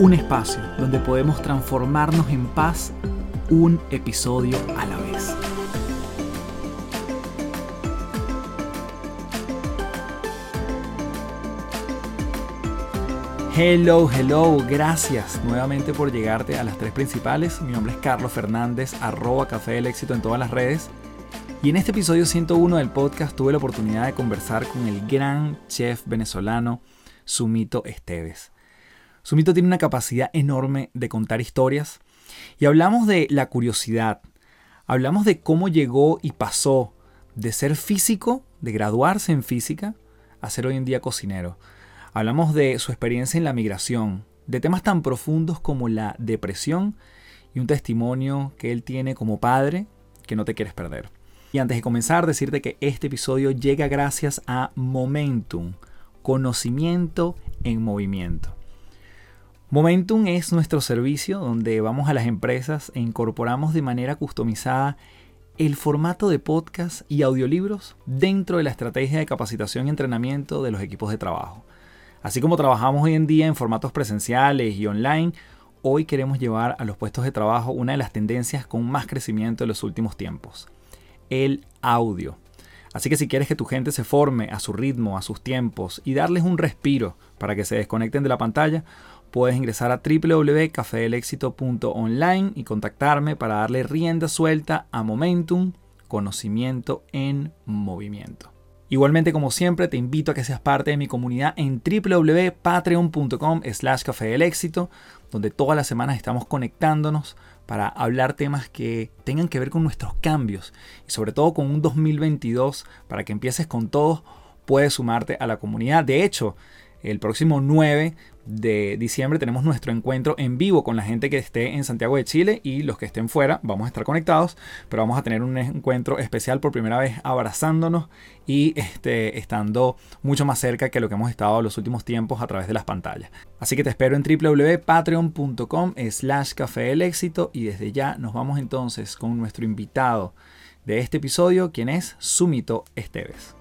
Un espacio donde podemos transformarnos en paz un episodio a la vez. Hello, hello, gracias nuevamente por llegarte a las tres principales. Mi nombre es Carlos Fernández, arroba Café del Éxito en todas las redes. Y en este episodio 101 del podcast tuve la oportunidad de conversar con el gran chef venezolano Sumito Esteves. Sumito tiene una capacidad enorme de contar historias y hablamos de la curiosidad, hablamos de cómo llegó y pasó de ser físico, de graduarse en física, a ser hoy en día cocinero. Hablamos de su experiencia en la migración, de temas tan profundos como la depresión y un testimonio que él tiene como padre que no te quieres perder. Y antes de comenzar, decirte que este episodio llega gracias a Momentum, conocimiento en movimiento. Momentum es nuestro servicio donde vamos a las empresas e incorporamos de manera customizada el formato de podcast y audiolibros dentro de la estrategia de capacitación y entrenamiento de los equipos de trabajo. Así como trabajamos hoy en día en formatos presenciales y online, hoy queremos llevar a los puestos de trabajo una de las tendencias con más crecimiento de los últimos tiempos, el audio. Así que si quieres que tu gente se forme a su ritmo, a sus tiempos y darles un respiro para que se desconecten de la pantalla, puedes ingresar a www.cafedelexito.online y contactarme para darle rienda suelta a Momentum, conocimiento en movimiento. Igualmente, como siempre, te invito a que seas parte de mi comunidad en www.patreon.com slash café del éxito, donde todas las semanas estamos conectándonos para hablar temas que tengan que ver con nuestros cambios y sobre todo con un 2022 para que empieces con todos, puedes sumarte a la comunidad. De hecho, el próximo 9 de diciembre tenemos nuestro encuentro en vivo con la gente que esté en Santiago de Chile y los que estén fuera. Vamos a estar conectados, pero vamos a tener un encuentro especial por primera vez abrazándonos y este, estando mucho más cerca que lo que hemos estado los últimos tiempos a través de las pantallas. Así que te espero en www.patreon.com slash café del éxito y desde ya nos vamos entonces con nuestro invitado de este episodio, quien es Sumito Esteves.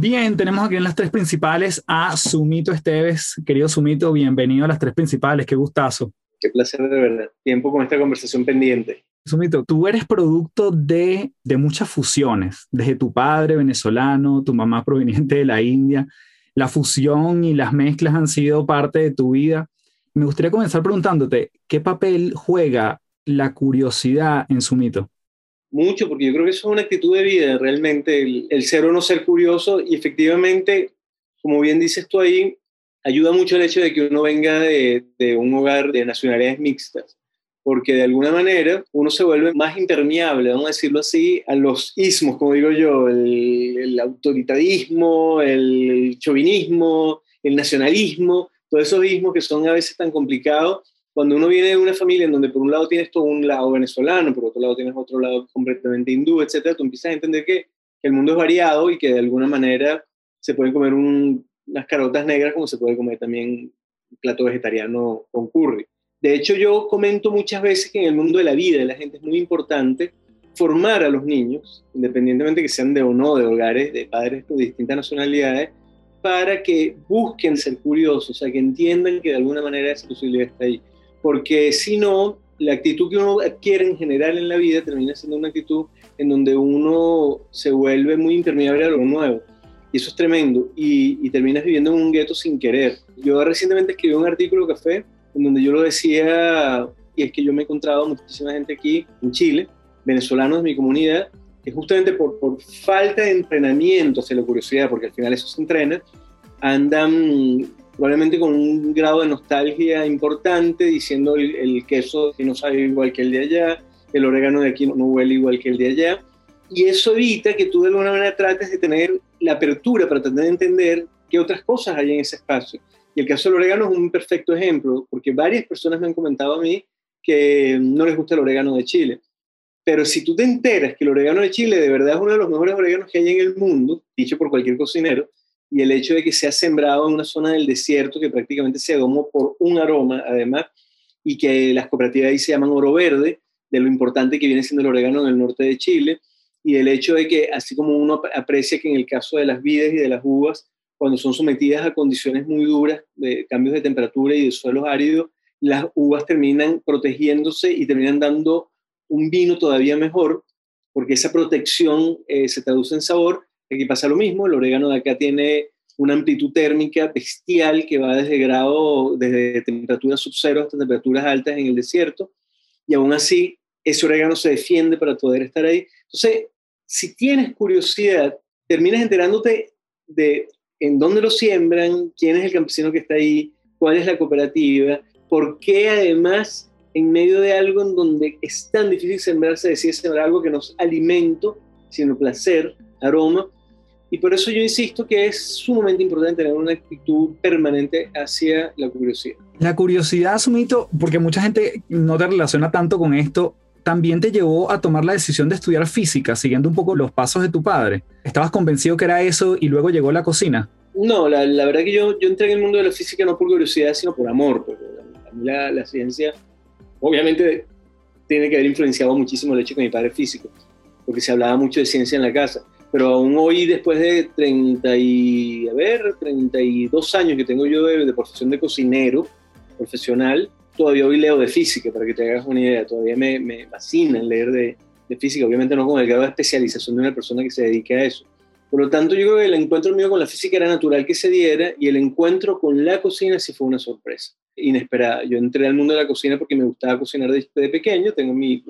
Bien, tenemos aquí en las tres principales a Sumito Esteves. Querido Sumito, bienvenido a las tres principales, qué gustazo. Qué placer de verdad. Tiempo con esta conversación pendiente. Sumito, tú eres producto de, de muchas fusiones, desde tu padre venezolano, tu mamá proveniente de la India. La fusión y las mezclas han sido parte de tu vida. Me gustaría comenzar preguntándote, ¿qué papel juega la curiosidad en Sumito? Mucho, porque yo creo que eso es una actitud de vida, realmente, el, ser o no ser curioso, y efectivamente, como bien dices tú ahí, ayuda mucho el hecho de que uno venga de, un hogar de nacionalidades mixtas, porque de alguna manera uno se vuelve más impermeable, vamos a decirlo así, a los ismos, como digo yo, el, el autoritarismo, el chauvinismo, el nacionalismo, todos esos ismos que son a veces tan complicados cuando uno viene de una familia en donde por un lado tienes todo un lado venezolano, por otro lado tienes otro lado completamente hindú, etcétera, tú empiezas a entender que, el mundo es variado y que de alguna manera se pueden comer unas carotas negras como se puede comer también un plato vegetariano con curry. De hecho, yo comento muchas veces que en el mundo de la vida de la gente es muy importante formar a los niños, independientemente que sean de o no de hogares de padres de distintas nacionalidades, para que busquen ser curiosos, o sea, que entiendan que de alguna manera esa posibilidad está ahí porque si no, la actitud que uno adquiere en general en la vida termina siendo una actitud en donde uno se vuelve muy impermeable a lo nuevo. Y eso es tremendo. Y, y terminas viviendo en un gueto sin querer. Yo recientemente escribí un artículo café en donde yo lo decía, y es que yo me he encontrado muchísima gente aquí en Chile, venezolanos de mi comunidad, que justamente por, por falta de entrenamiento hacia la curiosidad, porque al final eso se entrena, andan probablemente con un grado de nostalgia importante, diciendo el, queso que no sabe igual que el de allá, el orégano de aquí no, huele igual que el de allá. Y eso evita que tú de alguna manera trates de tener la apertura para tratar de entender qué otras cosas hay en ese espacio. Y el caso del orégano es un perfecto ejemplo, porque varias personas me han comentado a mí que no les gusta el orégano de Chile. Pero si tú te enteras que el orégano de Chile de verdad es uno de los mejores oréganos que hay en el mundo, dicho por cualquier cocinero, y el hecho de que sea sembrado en una zona del desierto que prácticamente se domó por un aroma, además, y que las cooperativas ahí se llaman oro verde, de lo importante que viene siendo el orégano en el norte de Chile, y el hecho de que, así como uno aprecia que en el caso de las vides y de las uvas, cuando son sometidas a condiciones muy duras, de cambios de temperatura y de suelos áridos, las uvas terminan protegiéndose y terminan dando un vino todavía mejor, porque esa protección eh, se traduce en sabor. Aquí pasa lo mismo, el orégano de acá tiene una amplitud térmica bestial que va desde grado, desde temperaturas sub cero hasta temperaturas altas en el desierto, y aún así ese orégano se defiende para poder estar ahí. Entonces, si tienes curiosidad, terminas enterándote de en dónde lo siembran, quién es el campesino que está ahí, cuál es la cooperativa, por qué además en medio de algo en donde es tan difícil sembrarse, decir sembrar algo que no es alimento, sino placer, aroma. Y por eso yo insisto que es sumamente importante tener una actitud permanente hacia la curiosidad. La curiosidad, Sumito, porque mucha gente no te relaciona tanto con esto, también te llevó a tomar la decisión de estudiar física, siguiendo un poco los pasos de tu padre. ¿Estabas convencido que era eso y luego llegó la cocina? No, la, verdad que yo, yo entré en el mundo de la física no por curiosidad, sino por amor. Porque la, la ciencia, obviamente, tiene que haber influenciado muchísimo el hecho que mi padre es físico, porque se hablaba mucho de ciencia en la casa. Pero aún hoy, después de 30 y, a ver, 32 años que tengo yo de, de profesión de cocinero profesional, todavía hoy leo de física, para que te hagas una idea. Todavía me, me fascina leer de, de, física, obviamente no con el grado de especialización de una persona que se dedique a eso. Por lo tanto, yo creo que el encuentro mío con la física era natural que se diera y el encuentro con la cocina sí fue una sorpresa, inesperada. Yo entré al mundo de la cocina porque me gustaba cocinar desde pequeño, tengo mi,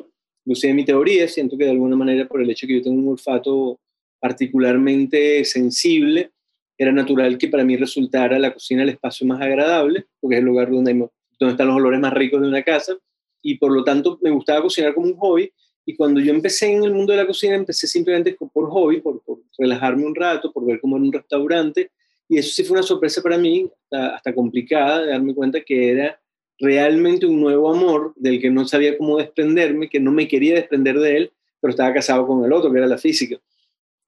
mi teoría, siento que de alguna manera por el hecho que yo tengo un olfato particularmente sensible, era natural que para mí resultara la cocina el espacio más agradable, porque es el lugar donde están los olores más ricos de una casa, y por lo tanto me gustaba cocinar como un hobby, y cuando yo empecé en el mundo de la cocina, empecé simplemente por hobby, por, relajarme un rato, por ver cómo era un restaurante, y eso sí fue una sorpresa para mí, hasta, complicada, de darme cuenta que era realmente un nuevo amor del que no sabía cómo desprenderme, que no me quería desprender de él, pero estaba casado con el otro, que era la física.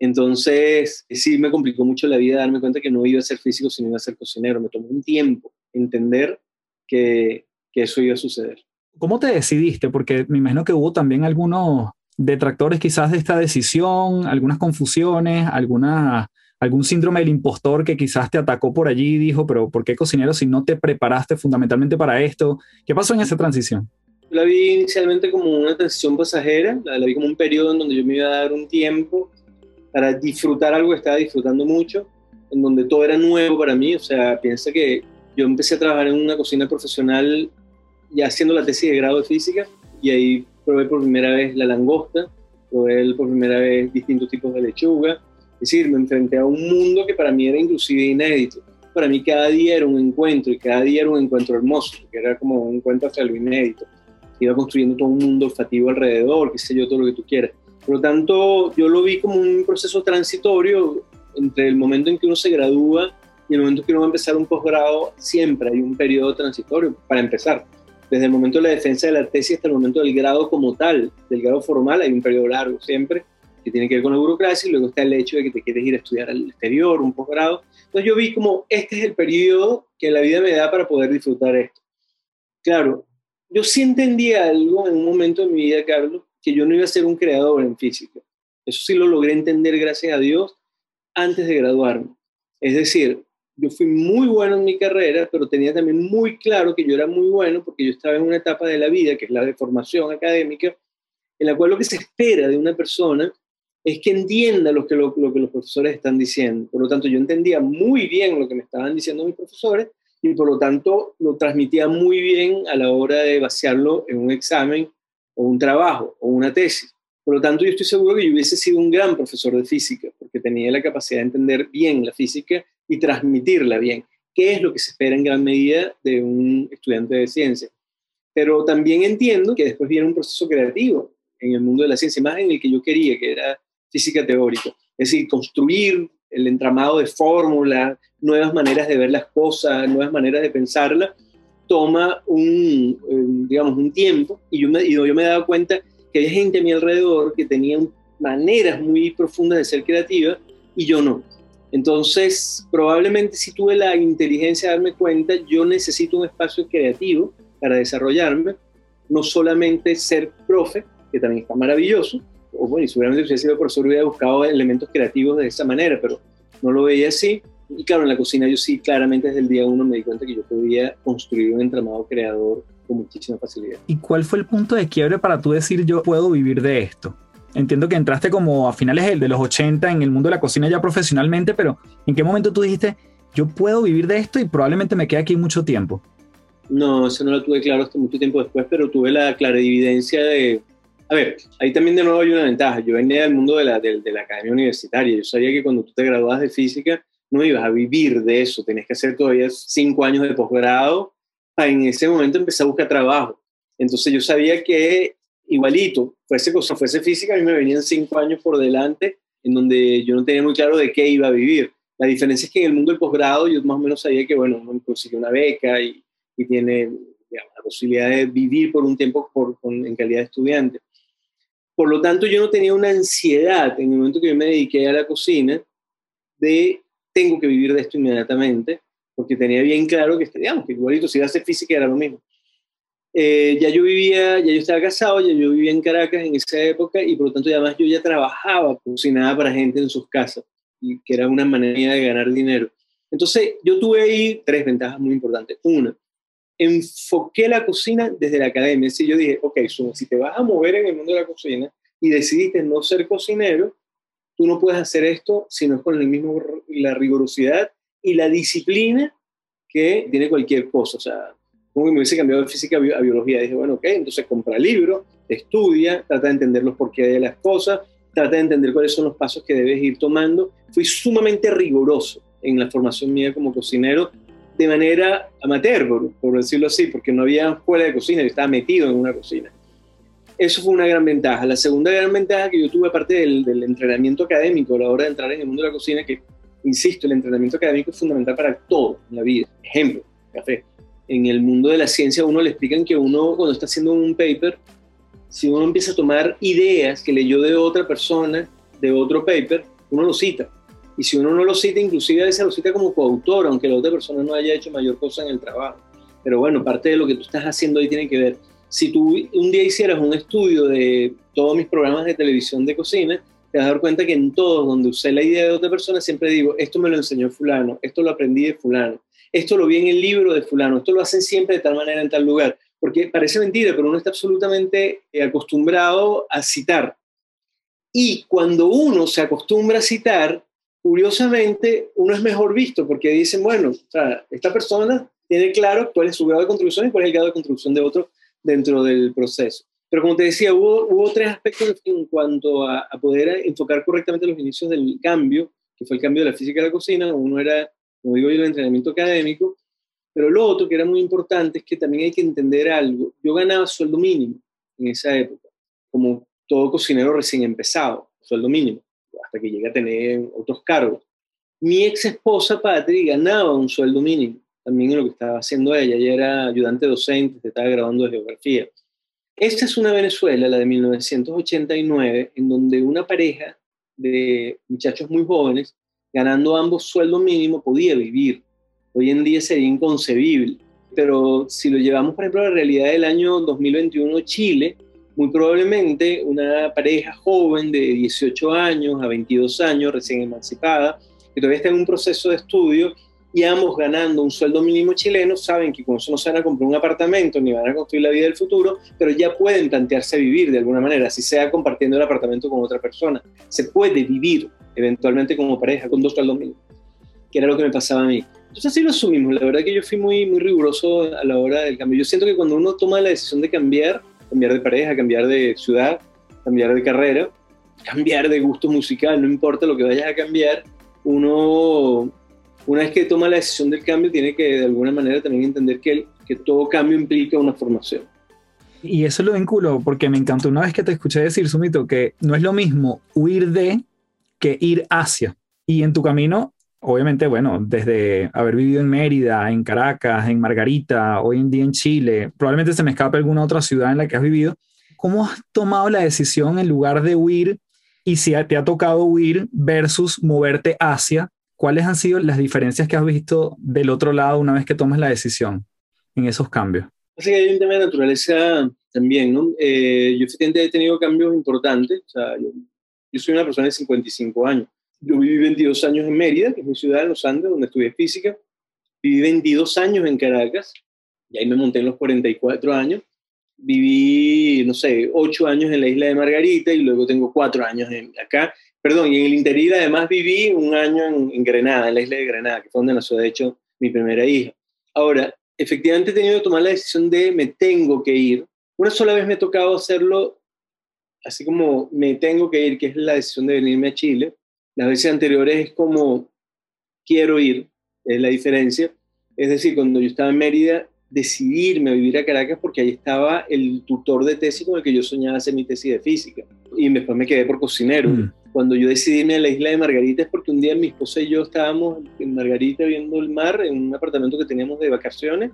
Entonces, sí me complicó mucho la vida darme cuenta que no iba a ser físico, sino iba a ser cocinero. Me tomó un tiempo entender que, eso iba a suceder. ¿Cómo te decidiste? Porque me imagino que hubo también algunos detractores quizás de esta decisión, algunas confusiones, alguna, algún síndrome del impostor que quizás te atacó por allí y dijo, pero ¿por qué cocinero si no te preparaste fundamentalmente para esto? ¿Qué pasó en esa transición? La vi inicialmente como una transición pasajera, la, la vi como un periodo en donde yo me iba a dar un tiempo para disfrutar algo que estaba disfrutando mucho, en donde todo era nuevo para mí, o sea, piensa que yo empecé a trabajar en una cocina profesional ya haciendo la tesis de grado de física y ahí probé por primera vez la langosta, probé por primera vez distintos tipos de lechuga, es decir, me enfrenté a un mundo que para mí era inclusive inédito. Para mí cada día era un encuentro y cada día era un encuentro hermoso, que era como un encuentro hacia lo inédito. Iba construyendo todo un mundo olfativo alrededor, qué sé yo, todo lo que tú quieras. Por lo tanto, yo lo vi como un proceso transitorio entre el momento en que uno se gradúa y el momento que uno va a empezar un posgrado, siempre hay un periodo transitorio para empezar. Desde el momento de la defensa de la tesis hasta el momento del grado como tal, del grado formal, hay un periodo largo siempre que tiene que ver con la burocracia y luego está el hecho de que te quieres ir a estudiar al exterior, un posgrado. Entonces yo vi como este es el periodo que la vida me da para poder disfrutar esto. Claro, yo sí entendí algo en un momento de mi vida, Carlos, que yo no iba a ser un creador en física. Eso sí lo logré entender, gracias a Dios, antes de graduarme. Es decir, yo fui muy bueno en mi carrera, pero tenía también muy claro que yo era muy bueno porque yo estaba en una etapa de la vida, que es la de formación académica, en la cual lo que se espera de una persona es que entienda lo que, lo, que los profesores están diciendo. Por lo tanto, yo entendía muy bien lo que me estaban diciendo mis profesores y por lo tanto lo transmitía muy bien a la hora de vaciarlo en un examen o un trabajo o una tesis. Por lo tanto, yo estoy seguro que yo hubiese sido un gran profesor de física, porque tenía la capacidad de entender bien la física y transmitirla bien, que es lo que se espera en gran medida de un estudiante de ciencia. Pero también entiendo que después viene un proceso creativo en el mundo de la ciencia, más en el que yo quería, que era física teórica. Es decir, construir el entramado de fórmulas, nuevas maneras de ver las cosas, nuevas maneras de pensarlas, toma un, eh, digamos, un tiempo y yo me, y yo me dado cuenta que hay gente a mi alrededor que tenía maneras muy profundas de ser creativa y yo no. Entonces, probablemente si tuve la inteligencia de darme cuenta, yo necesito un espacio creativo para desarrollarme, no solamente ser profe, que también está maravilloso, o bueno, y seguramente si hubiera sido profesor hubiera buscado elementos creativos de esa manera, pero no lo veía así. Y claro, en la cocina yo sí, claramente desde el día uno me di cuenta que yo podía construir un entramado creador con muchísima facilidad. ¿Y cuál fue el punto de quiebre para tú decir yo puedo vivir de esto? Entiendo que entraste como a finales de los 80 en el mundo de la cocina ya profesionalmente, pero ¿en qué momento tú dijiste yo puedo vivir de esto y probablemente me quede aquí mucho tiempo? No, eso no lo tuve claro hasta mucho tiempo después, pero tuve la clarividencia de, a ver, ahí también de nuevo hay una ventaja. Yo venía del mundo de la, de, la academia universitaria. Yo sabía que cuando tú te graduabas de física no ibas a vivir de eso. Tenías que hacer todavía cinco años de posgrado para en ese momento empezar a buscar trabajo. Entonces yo sabía que igualito, fuese cosa, fuese física, a mí me venían cinco años por delante en donde yo no tenía muy claro de qué iba a vivir. La diferencia es que en el mundo del posgrado yo más o menos sabía que, bueno, uno consigue una beca y, tiene la posibilidad de vivir por un tiempo por, en calidad de estudiante. Por lo tanto, yo no tenía una ansiedad en el momento que yo me dediqué a la cocina de tengo que vivir de esto inmediatamente, porque tenía bien claro que, digamos, que igualito si iba a hacer física era lo mismo. Eh, ya yo vivía, ya yo estaba casado, ya yo vivía en Caracas en esa época y por lo tanto además yo ya trabajaba, cocinaba para gente en sus casas, y que era una manera de ganar dinero. Entonces yo tuve ahí tres ventajas muy importantes. Una, enfoqué la cocina desde la academia. Si yo dije, ok, si te vas a mover en el mundo de la cocina y decidiste no ser cocinero, tú no puedes hacer esto si no es con el mismo, la rigurosidad y la disciplina que tiene cualquier cosa. O sea, como que me hubiese cambiado de física a biología. Dije, bueno, ok, entonces compra libros, estudia, trata de entender los porqués de las cosas, trata de entender cuáles son los pasos que debes ir tomando. Fui sumamente riguroso en la formación mía como cocinero de manera amateur, por, decirlo así, porque no había escuela de cocina, yo estaba metido en una cocina. Eso fue una gran ventaja. La segunda gran ventaja que yo tuve, aparte del, del entrenamiento académico a la hora de entrar en el mundo de la cocina, que, insisto, el entrenamiento académico es fundamental para todo en la vida. Ejemplo, café. En el mundo de la ciencia, uno le explican que uno, cuando está haciendo un paper, si uno empieza a tomar ideas que leyó de otra persona, de otro paper, uno lo cita y si uno no lo cita, inclusive a veces lo cita como coautor, aunque la otra persona no haya hecho mayor cosa en el trabajo. Pero bueno, parte de lo que tú estás haciendo ahí tiene que ver. Si tú un día hicieras un estudio de todos mis programas de televisión de cocina, te vas a dar cuenta que en todos donde usé la idea de otra persona, siempre digo, esto me lo enseñó fulano, esto lo aprendí de fulano, esto lo vi en el libro de fulano, esto lo hacen siempre de tal manera en tal lugar. Porque parece mentira, pero uno está absolutamente eh, acostumbrado a citar. Y cuando uno se acostumbra a citar, curiosamente uno es mejor visto porque dicen, bueno, esta persona tiene claro cuál es su grado de contribución y cuál es el grado de contribución de otro dentro del proceso. Pero como te decía, hubo, hubo tres aspectos en cuanto a, poder enfocar correctamente los inicios del cambio, que fue el cambio de la física a la cocina. Uno era, como digo yo, el entrenamiento académico, pero lo otro que era muy importante es que también hay que entender algo. Yo ganaba sueldo mínimo en esa época, como todo cocinero recién empezado, sueldo mínimo hasta que llegué a tener otros cargos. Mi ex esposa Patri ganaba un sueldo mínimo, también en lo que estaba haciendo ella. Ella era ayudante docente, estaba grabando de geografía. Esta es una Venezuela, la de 1989, en donde una pareja de muchachos muy jóvenes, ganando ambos sueldo mínimo, podía vivir. Hoy en día sería inconcebible. Pero si lo llevamos, por ejemplo, a la realidad del año 2021, Chile, muy probablemente una pareja joven de 18 años a 22 años, recién emancipada, que todavía está en un proceso de estudio y ambos ganando un sueldo mínimo chileno, saben que con eso no se van a comprar un apartamento ni van a construir la vida del futuro, pero ya pueden plantearse vivir de alguna manera, así sea compartiendo el apartamento con otra persona. Se puede vivir eventualmente como pareja con dos sueldos mínimos, que era lo que me pasaba a mí. Entonces así lo asumimos. La verdad que yo fui muy, muy riguroso a la hora del cambio. Yo siento que cuando uno toma la decisión de cambiar, cambiar de pareja, cambiar de ciudad, cambiar de carrera, cambiar de gusto musical, no importa lo que vayas a cambiar, uno, una vez que toma la decisión del cambio, tiene que de alguna manera también entender que, que todo cambio implica una formación. Y eso lo vinculo porque me encantó una vez que te escuché decir, Sumito, que no es lo mismo huir de que ir hacia. Y en tu camino, obviamente, bueno, desde haber vivido en Mérida, en Caracas, en Margarita, hoy en día en Chile, probablemente se me escape alguna otra ciudad en la que has vivido, ¿cómo has tomado la decisión en lugar de huir y si te ha tocado huir versus moverte hacia? ¿Cuáles han sido las diferencias que has visto del otro lado una vez que tomas la decisión en esos cambios? Así que hay un tema de naturaleza también, ¿no? Eh, yo efectivamente he tenido cambios importantes. O sea, yo, yo, soy una persona de 55 años. Yo viví 22 años en Mérida, que es mi ciudad, en los Andes, donde estudié física. Viví 22 años en Caracas, y ahí me monté en los 44 años. Viví, no sé, 8 años en la isla de Margarita y luego tengo 4 años en, acá. Perdón, y en el interior además viví un año en, en Granada, en la isla de Granada, que fue donde nació, de hecho, mi primera hija. Ahora, efectivamente he tenido que tomar la decisión de me tengo que ir. Una sola vez me ha tocado hacerlo así como me tengo que ir, que es la decisión de venirme a Chile. Las veces anteriores es como quiero ir, es la diferencia. Es decir, cuando yo estaba en Mérida, decidirme a vivir a Caracas porque ahí estaba el tutor de tesis con el que yo soñaba hacer mi tesis de física. Y después me quedé por cocinero. Mm. Cuando yo decidí irme a la isla de Margarita es porque un día mi esposa y yo estábamos en Margarita viendo el mar en un apartamento que teníamos de vacaciones.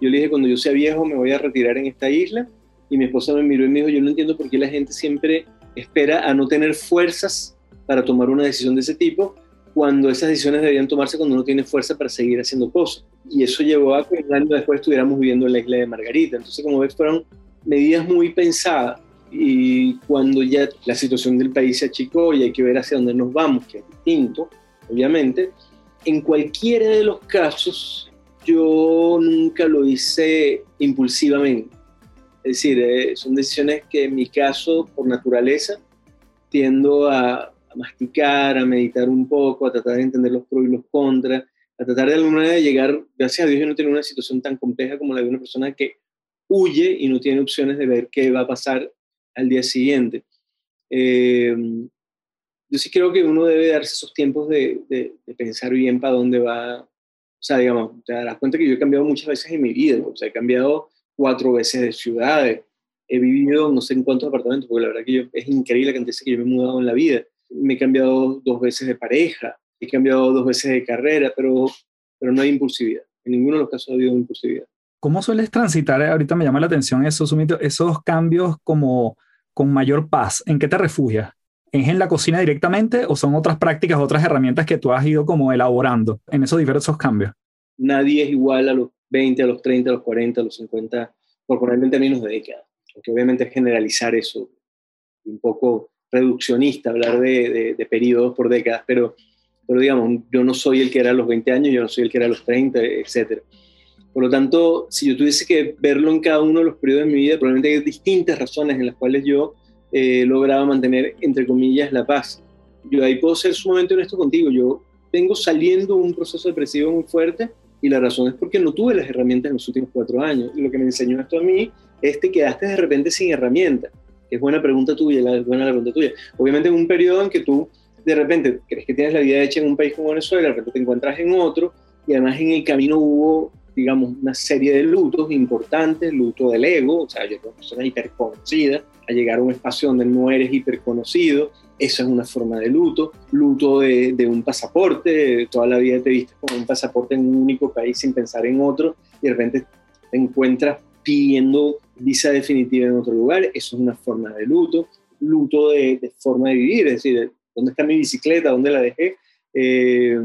Yo le dije, cuando yo sea viejo me voy a retirar en esta isla. Y mi esposa me miró y me dijo, yo no entiendo por qué la gente siempre espera a no tener fuerzas para tomar una decisión de ese tipo, cuando esas decisiones deberían tomarse cuando uno tiene fuerza para seguir haciendo cosas. Y eso llevó a que un año después estuviéramos viviendo en la isla de Margarita. Entonces, como ves, fueron medidas muy pensadas y cuando ya la situación del país se achicó y hay que ver hacia dónde nos vamos, que es distinto, obviamente, en cualquiera de los casos yo nunca lo hice impulsivamente. Es decir, eh, son decisiones que en mi caso, por naturaleza, tiendo a, a, masticar, a meditar un poco, a tratar de entender los pros y los contras, a tratar de alguna manera de llegar, gracias a Dios yo no tengo una situación tan compleja como la de una persona que huye y no tiene opciones de ver qué va a pasar al día siguiente. Eh, yo sí creo que uno debe darse esos tiempos de, de, pensar bien para dónde va. O sea, digamos, te darás cuenta que yo he cambiado muchas veces en mi vida. O sea, he cambiado cuatro veces de ciudades. He vivido no sé en cuántos apartamentos, porque la verdad que yo, es increíble la cantidad que yo me he mudado en la vida. Me he cambiado dos veces de pareja, he cambiado dos veces de carrera, pero, pero no hay impulsividad. En ninguno de los casos ha habido impulsividad. ¿Cómo sueles transitar? Ahorita me llama la atención esos, esos cambios como con mayor paz? ¿En qué te refugias? ¿Es en la cocina directamente o son otras prácticas, otras herramientas que tú has ido como elaborando en esos diversos cambios? Nadie es igual a los 20, a los 30, a los 40, a los 50, por ponerlo en términos de décadas. Porque obviamente es generalizar eso, un poco reduccionista hablar de, de, de periodos por décadas, pero, pero digamos, yo no soy el que era a los 20 años, yo no soy el que era a los 30, etcétera. Por lo tanto, si yo tuviese que verlo en cada uno de los periodos de mi vida, probablemente hay distintas razones en las cuales yo eh, lograba mantener, entre comillas, la paz. Yo ahí puedo ser sumamente honesto contigo. Yo vengo saliendo un proceso depresivo muy fuerte y la razón es porque no tuve las herramientas en los últimos cuatro años. Y lo que me enseñó esto a mí es que quedaste de repente sin herramientas. Es buena pregunta tuya, la, buena la pregunta tuya. Obviamente en un periodo en que tú de repente crees que tienes la vida hecha en un país como Venezuela, de repente te encuentras en otro y además en el camino hubo digamos, una serie de lutos importantes, luto del ego, o sea, yo soy una persona hiperconocida, a llegar a un espacio donde no eres hiperconocido, eso es una forma de luto, luto de, de, un pasaporte, toda la vida te viste con un pasaporte en un único país sin pensar en otro, y de repente te encuentras pidiendo visa definitiva en otro lugar, eso es una forma de luto, luto de, de forma de vivir, es decir, ¿dónde está mi bicicleta? ¿Dónde la dejé? Eh,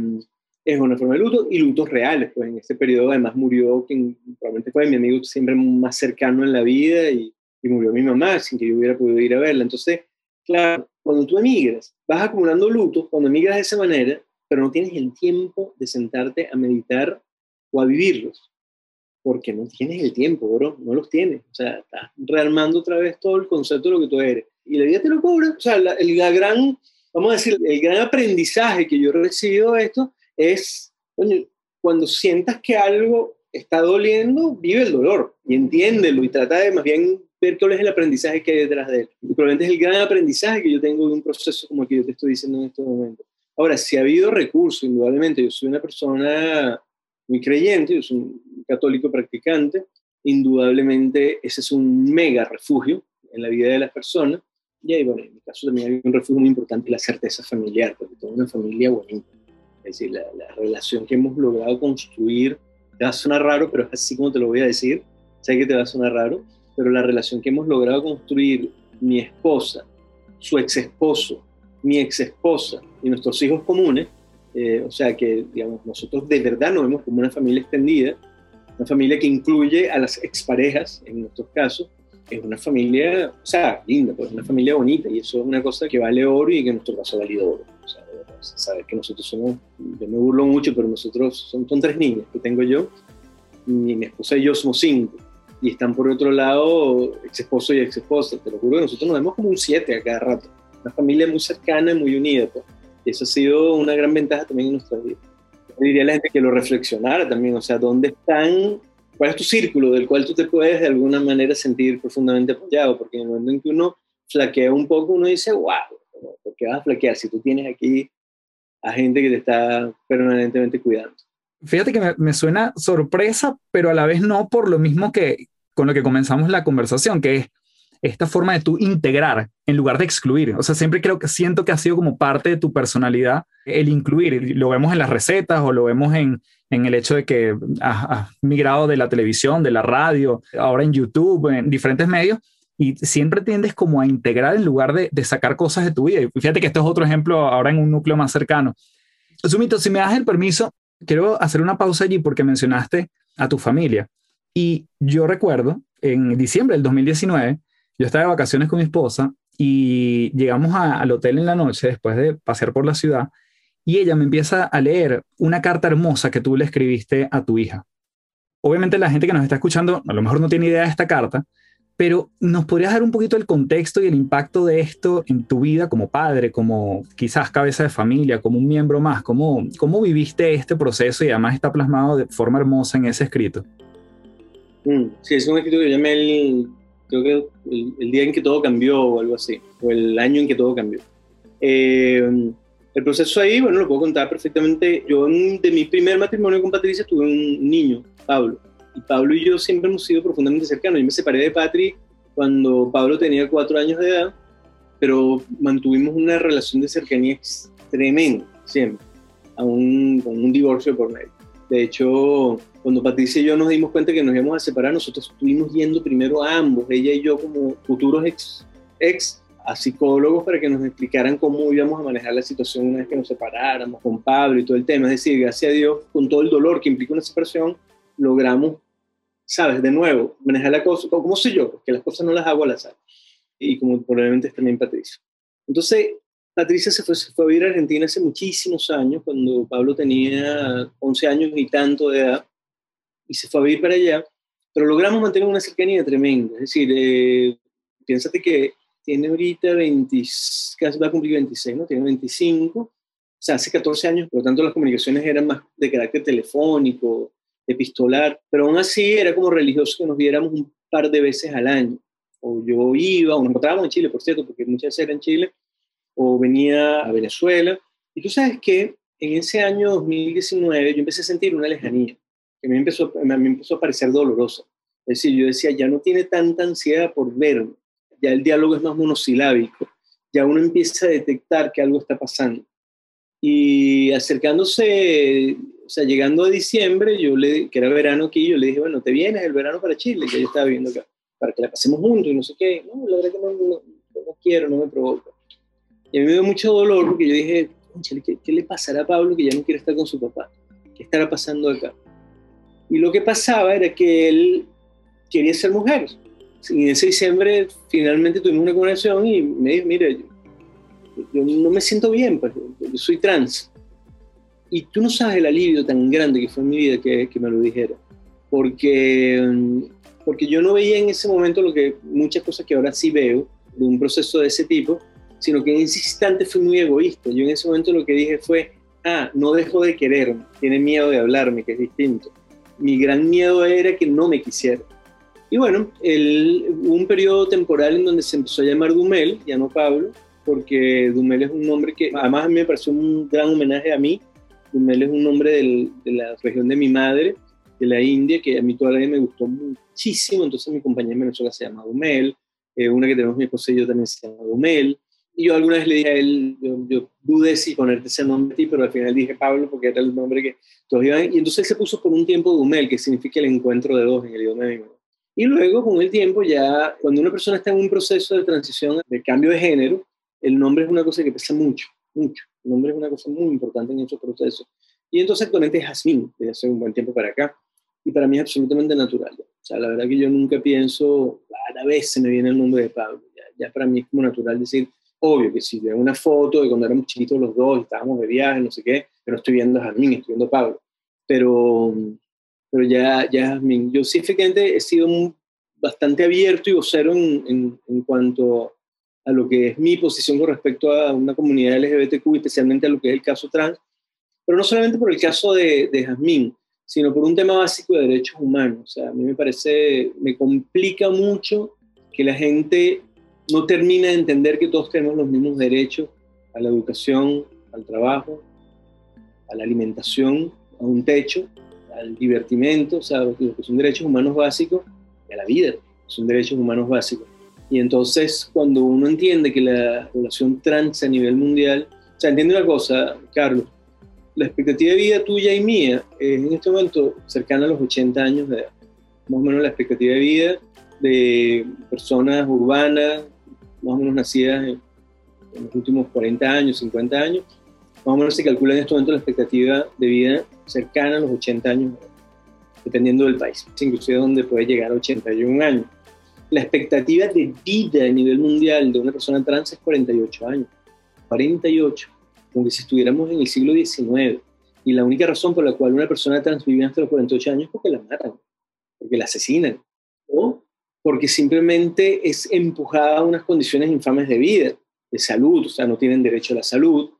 es una forma de luto y lutos reales, pues en este periodo además murió quien probablemente fue mi amigo siempre más cercano en la vida y, y, murió mi mamá sin que yo hubiera podido ir a verla. Entonces, claro, cuando tú emigras, vas acumulando lutos cuando emigras de esa manera, pero no tienes el tiempo de sentarte a meditar o a vivirlos, porque no tienes el tiempo, bro, no los tienes. O sea, estás rearmando otra vez todo el concepto de lo que tú eres. Y la vida te lo cobra. O sea, la, el, la gran, vamos a decir, el gran aprendizaje que yo he recibido de esto es, cuando sientas que algo está doliendo, vive el dolor y entiéndelo y trata de más bien ver cuál es el aprendizaje que hay detrás de él. Y probablemente es el gran aprendizaje que yo tengo de un proceso como el que yo te estoy diciendo en este momento. Ahora, si ha habido recursos, indudablemente, yo soy una persona muy creyente, yo soy un católico practicante, indudablemente ese es un mega refugio en la vida de las personas. Y ahí, bueno, en mi caso también hay un refugio muy importante, la certeza familiar, porque tengo una familia bonita. Es decir, la, la relación que hemos logrado construir, te va a sonar raro, pero es así como te lo voy a decir, sé que te va a sonar raro, pero la relación que hemos logrado construir mi esposa, su ex esposo, mi ex esposa y nuestros hijos comunes, eh, o sea que, digamos, nosotros de verdad nos vemos como una familia extendida, una familia que incluye a las exparejas, en nuestros casos, es una familia, o sea, linda, pues una familia bonita, y eso es una cosa que vale oro y que en nuestro caso vale oro. O sea, saber que nosotros somos, yo me burlo mucho, pero nosotros son, son tres niñas que tengo yo, y mi esposa y yo somos cinco y están por otro lado ex esposo y ex esposa. Te lo juro que nosotros nos vemos como un siete a cada rato. Una familia muy cercana y muy unida. Pues. Y eso ha sido una gran ventaja también en nuestra vida. Yo diría a la gente que lo reflexionara también, o sea, ¿dónde están? ¿Cuál es tu círculo del cual tú te puedes de alguna manera sentir profundamente apoyado? Porque en el momento en que uno flaquea un poco, uno dice, wow, ¿por qué vas a flaquear si tú tienes aquí a gente que te está permanentemente cuidando? Fíjate que me, suena sorpresa, pero a la vez no por lo mismo que con lo que comenzamos la conversación, que es esta forma de tú integrar en lugar de excluir. O sea, siempre creo que siento que ha sido como parte de tu personalidad el incluir. Lo vemos en las recetas o lo vemos en, en el hecho de que has, has, migrado de la televisión, de la radio, ahora en YouTube, en diferentes medios, y siempre tiendes como a integrar en lugar de, de sacar cosas de tu vida. Y fíjate que esto es otro ejemplo ahora en un núcleo más cercano. Sumito, si me das el permiso, quiero hacer una pausa allí porque mencionaste a tu familia. Y yo recuerdo, en diciembre del 2019, yo estaba de vacaciones con mi esposa y llegamos al hotel en la noche después de pasear por la ciudad y ella me empieza a leer una carta hermosa que tú le escribiste a tu hija. Obviamente la gente que nos está escuchando a lo mejor no tiene idea de esta carta, pero ¿nos podrías dar un poquito el contexto y el impacto de esto en tu vida como padre, como quizás cabeza de familia, como un miembro más? ¿Cómo, cómo viviste este proceso y además está plasmado de forma hermosa en ese escrito? Mm, sí, es un escrito que yo llamé el, creo que el, el, día en que todo cambió o algo así, o el año en que todo cambió. Eh, el proceso ahí, bueno, lo puedo contar perfectamente. Yo de mi primer matrimonio con Patricia tuve un niño, Pablo y Pablo y yo siempre hemos sido profundamente cercanos. Yo me separé de Patri cuando Pablo tenía cuatro años de edad, pero mantuvimos una relación de cercanía tremenda, siempre, aún con un divorcio por medio. De hecho, cuando Patricia y yo nos dimos cuenta que nos íbamos a separar, nosotros estuvimos yendo primero a ambos, ella y yo como futuros ex, ex a psicólogos para que nos explicaran cómo íbamos a manejar la situación una vez que nos separáramos con Pablo y todo el tema. Es decir, gracias a Dios, con todo el dolor que implica una separación, logramos, sabes, de nuevo, manejar la cosa, como soy yo, porque las cosas no las hago al azar. Y como probablemente es también Patricia. Entonces, Patricia se fue, se fue a vivir a Argentina hace muchísimos años, cuando Pablo tenía 11 años y tanto de edad, y se fue a vivir para allá, pero logramos mantener una cercanía tremenda. Es decir, eh, piénsate que tiene ahorita 20, casi va a cumplir 26, ¿no? Tiene 25, o sea, hace 14 años, por lo tanto las comunicaciones eran más de carácter telefónico, epistolar, pero aún así era como religioso que nos viéramos un par de veces al año. O yo iba, o nos encontrábamos en Chile, por cierto, porque muchas veces era en Chile, o venía a Venezuela. Y tú sabes que en ese año 2019 yo empecé a sentir una lejanía, que me empezó, me empezó a parecer dolorosa. Es decir, yo decía, ya no tiene tanta ansiedad por verme, ya el diálogo es más monosilábico, ya uno empieza a detectar que algo está pasando. Y acercándose, sea, llegando a diciembre, yo le, que era verano aquí, yo le dije, bueno, te vienes el verano para Chile, que yo estaba viviendo acá, para que la pasemos juntos y no sé qué. No, la verdad que no, no, no quiero, no me provoca. Y a mí me dio mucho dolor porque yo dije, ¿qué, ¿qué le pasará a Pablo que ya no quiere estar con su papá? ¿Qué estará pasando acá? Y lo que pasaba era que él quería ser mujer. Y en ese diciembre finalmente tuvimos una conversación y me dijo, mire, yo, yo no me siento bien, pues, yo soy trans. Y tú no sabes el alivio tan grande que fue en mi vida que, me lo dijera. Porque, porque yo no veía en ese momento lo que muchas cosas que ahora sí veo de un proceso de ese tipo, sino que en ese instante fui muy egoísta. Yo en ese momento lo que dije fue, ah, no dejo de quererme, tiene miedo de hablarme, que es distinto. Mi gran miedo era que no me quisiera. Y bueno, el, hubo un periodo temporal en donde se empezó a llamar Dumel, ya no Pablo, porque Dumel es un nombre que además a mí me pareció un gran homenaje a mí. Dumel es un nombre del, de la región de mi madre, de la India, que a mí todavía me gustó muchísimo. Entonces mi compañía en Venezuela se llama Dumel. eh, una que tenemos mi esposa y yo también se llama Dumel. Y yo alguna vez le dije a él, yo, dudé si ponerte ese nombre a ti, pero al final dije Pablo porque era el nombre que todos iban. Y entonces él se puso por un tiempo Dumel, que significa el encuentro de dos en el idioma de mi Y luego, con el tiempo, ya cuando una persona está en un proceso de transición, de cambio de género, el nombre es una cosa que pesa mucho, mucho. El nombre es una cosa muy importante en esos procesos. Y entonces actualmente es Jazmín, desde hace un buen tiempo para acá. Y para mí es absolutamente natural. O sea, la verdad que yo nunca pienso, a vez se me viene el nombre de Pablo. Ya, ya para mí es como natural decir, obvio que si veo una foto de cuando éramos chiquitos los dos estábamos de viaje, no sé qué, pero estoy viendo a Jazmín, estoy viendo a Pablo. Pero, pero ya, ya Jazmín, yo sí efectivamente he sido bastante abierto y vocero en, en, en cuanto a lo que es mi posición con respecto a una comunidad LGBTQ, especialmente a lo que es el caso trans, pero no solamente por el caso de, de Jazmín, sino por un tema básico de derechos humanos. O sea, a mí me parece, me complica mucho que la gente no termine de entender que todos tenemos los mismos derechos a la educación, al trabajo, a la alimentación, a un techo, al divertimento, o sea, lo que son derechos humanos básicos, y a la vida, son derechos humanos básicos. Y entonces, cuando uno entiende que la población trans a nivel mundial, o sea, entiende una cosa, Carlos, la expectativa de vida tuya y mía es en este momento cercana a los 80 años de edad. Más o menos la expectativa de vida de personas urbanas, más o menos nacidas en, los últimos 40 años, 50 años, más o menos se calcula en este momento la expectativa de vida cercana a los 80 años, dependiendo del país, inclusive donde puede llegar a 81 años. La expectativa de vida a nivel mundial de una persona trans es 48 años. 48 como si estuviéramos en el siglo XIX. Y la única razón por la cual una persona trans vive hasta los 48 años es porque la matan, porque la asesinan, o porque simplemente es empujada a unas condiciones infames de vida, de salud, o sea, no tienen derecho a la salud,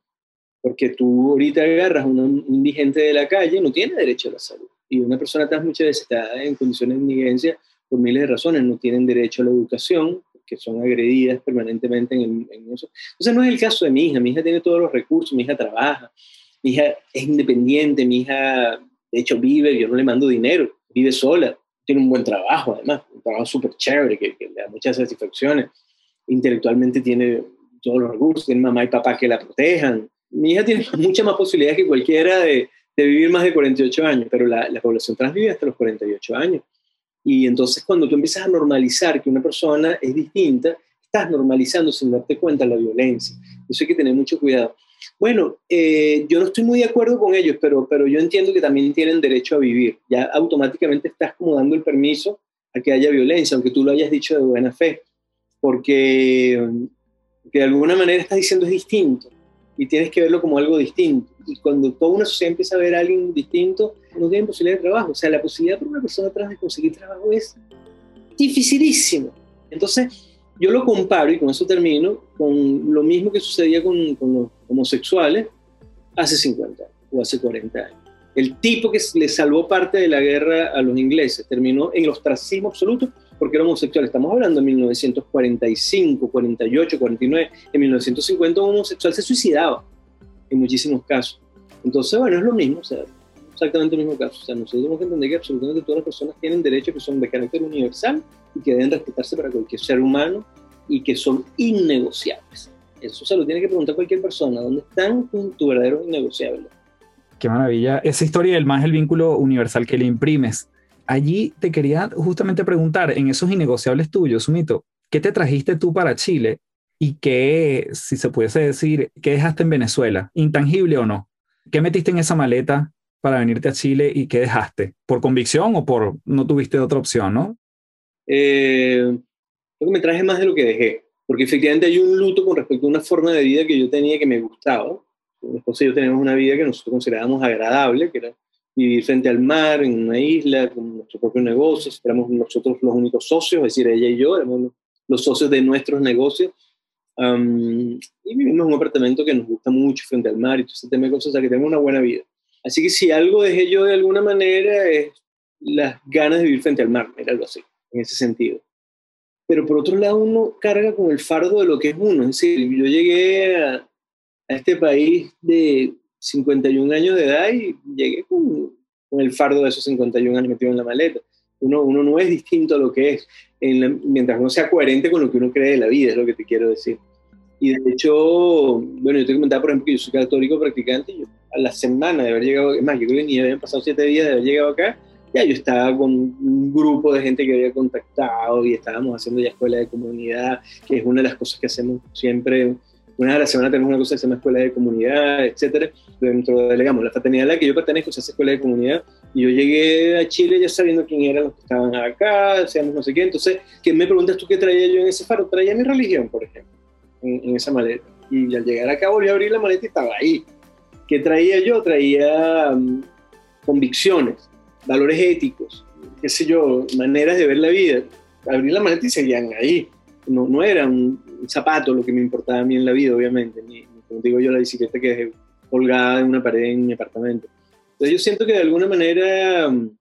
porque tú ahorita agarras a un indigente de la calle, no tiene derecho a la salud. Y una persona trans muchas veces está en condiciones de indigencia por miles de razones, no tienen derecho a la educación, que son agredidas permanentemente en, eso. Entonces no es el caso de mi hija, mi hija tiene todos los recursos, mi hija trabaja, mi hija es independiente, mi hija de hecho vive, yo no le mando dinero, vive sola, tiene un buen trabajo además, un trabajo súper chévere que, le da muchas satisfacciones, intelectualmente tiene todos los recursos, tiene mamá y papá que la protejan. Mi hija tiene muchas más posibilidades que cualquiera de, de vivir más de 48 años, pero la, la población trans vive hasta los 48 años. Y entonces cuando tú empiezas a normalizar que una persona es distinta, estás normalizando sin darte cuenta la violencia. Eso hay que tener mucho cuidado. Bueno, eh, yo no estoy muy de acuerdo con ellos, pero, pero yo entiendo que también tienen derecho a vivir. Ya automáticamente estás como dando el permiso a que haya violencia, aunque tú lo hayas dicho de buena fe, porque que de alguna manera estás diciendo es distinto y tienes que verlo como algo distinto. Y cuando toda una sociedad empieza a ver a alguien distinto, no tienen posibilidad de trabajo. O sea, la posibilidad para una persona trans de conseguir trabajo es dificilísima. Entonces, yo lo comparo, y con eso termino, con lo mismo que sucedía con, con los homosexuales hace 50 o hace 40 años. El tipo que le salvó parte de la guerra a los ingleses terminó en el ostracismo absoluto porque era homosexual. Estamos hablando de 1945, 48, 49. En 1950 un homosexual se suicidaba en muchísimos casos. Entonces, bueno, es lo mismo, o sea, exactamente el mismo caso. O sea, nosotros tenemos que entender que absolutamente todas las personas tienen derechos que son de carácter universal y que deben respetarse para cualquier ser humano y que son innegociables. Eso se lo tiene que preguntar cualquier persona. ¿Dónde están tus verdaderos innegociables? Qué maravilla. Esa historia del más el vínculo universal que le imprimes allí te quería justamente preguntar, en esos innegociables tuyos, Sumito, ¿qué te trajiste tú para Chile y qué, si se pudiese decir, qué dejaste en Venezuela, intangible o no? ¿Qué metiste en esa maleta para venirte a Chile y qué dejaste? ¿Por convicción o por no tuviste otra opción, no? Eh, creo que me traje más de lo que dejé, porque efectivamente hay un luto con respecto a una forma de vida que yo tenía que me gustaba. Mi esposa y yo tenemos una vida que nosotros considerábamos agradable, que era vivir frente al mar, en una isla, con nuestro propio negocio, éramos nosotros los únicos socios, es decir, ella y yo, éramos los socios de nuestros negocios. y vivimos en un apartamento que nos gusta mucho frente al mar y todo ese tema de cosas, o sea que tenemos una buena vida. Así que si algo dejé yo de alguna manera es las ganas de vivir frente al mar, algo así, en ese sentido. Pero por otro lado, uno carga con el fardo de lo que es uno. Es decir, yo llegué a, a este país de 51 años de edad y llegué con, con, el fardo de esos 51 años metido en la maleta. Uno, uno no es distinto a lo que es, mientras uno sea coherente con lo que uno cree de la vida, es lo que te quiero decir. Y de hecho, bueno, yo te comentaba, por ejemplo, que yo soy católico practicante, y yo a la semana de haber llegado, es más, yo creo que ni habían pasado siete días de haber llegado acá, ya yo estaba con un grupo de gente que había contactado y estábamos haciendo ya escuela de comunidad, que es una de las cosas que hacemos siempre. Una de las semanas tenemos una cosa que se llama escuela de comunidad, etcétera. Dentro de, digamos, la fraternidad a la que yo pertenezco se hace escuela de comunidad. Y yo llegué a Chile ya sabiendo quién eran los que estaban acá, seamos no sé qué. Entonces, ¿qué me preguntas tú qué traía yo en ese faro? Traía mi religión, por ejemplo, en, en esa maleta. Y al llegar acá volví a abrir la maleta y estaba ahí. ¿Qué traía yo? Traía um, convicciones valores éticos, qué sé yo, maneras de ver la vida. Abrir la maleta y seguían ahí. No, no era un, zapato lo que me importaba a mí en la vida, obviamente, ni, como digo yo, la bicicleta que dejé colgada en una pared en mi apartamento. Entonces yo siento que de alguna manera, mm,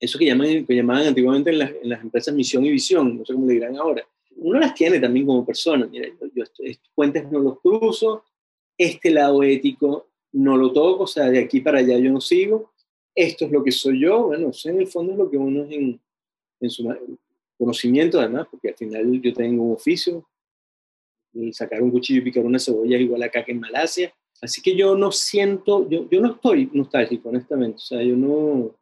eso que, llaman, que llamaban antiguamente en las, en las empresas misión y visión, no sé cómo le dirán ahora, uno las tiene también como persona. Mira, yo, yo estos puentes no los cruzo, este lado ético no lo toco, o sea, de aquí para allá yo no sigo, esto es lo que soy yo, bueno, eso en el fondo es lo que uno es en, en su conocimiento además, porque al final yo tengo un oficio, y sacar un cuchillo y picar una cebolla es igual acá que en Malasia, así que yo no siento, yo, yo no estoy nostálgico, honestamente, o sea, yo no,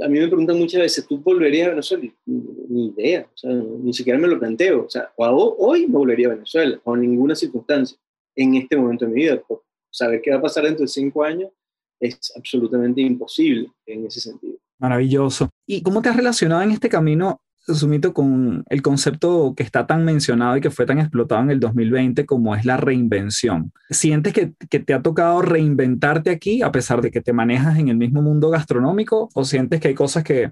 a mí me preguntan muchas veces, ¿tú volverías a Venezuela? Ni, idea, o sea, ni siquiera me lo planteo, o sea, hoy no volvería a Venezuela, o en ninguna circunstancia, en este momento de mi vida, por saber qué va a pasar dentro de cinco años, es absolutamente imposible en ese sentido. Maravilloso. ¿Y cómo te has relacionado en este camino, Sumito, con el concepto que está tan mencionado y que fue tan explotado en el 2020 como es la reinvención? ¿Sientes que, que te ha tocado reinventarte aquí a pesar de que te manejas en el mismo mundo gastronómico o sientes que hay cosas que,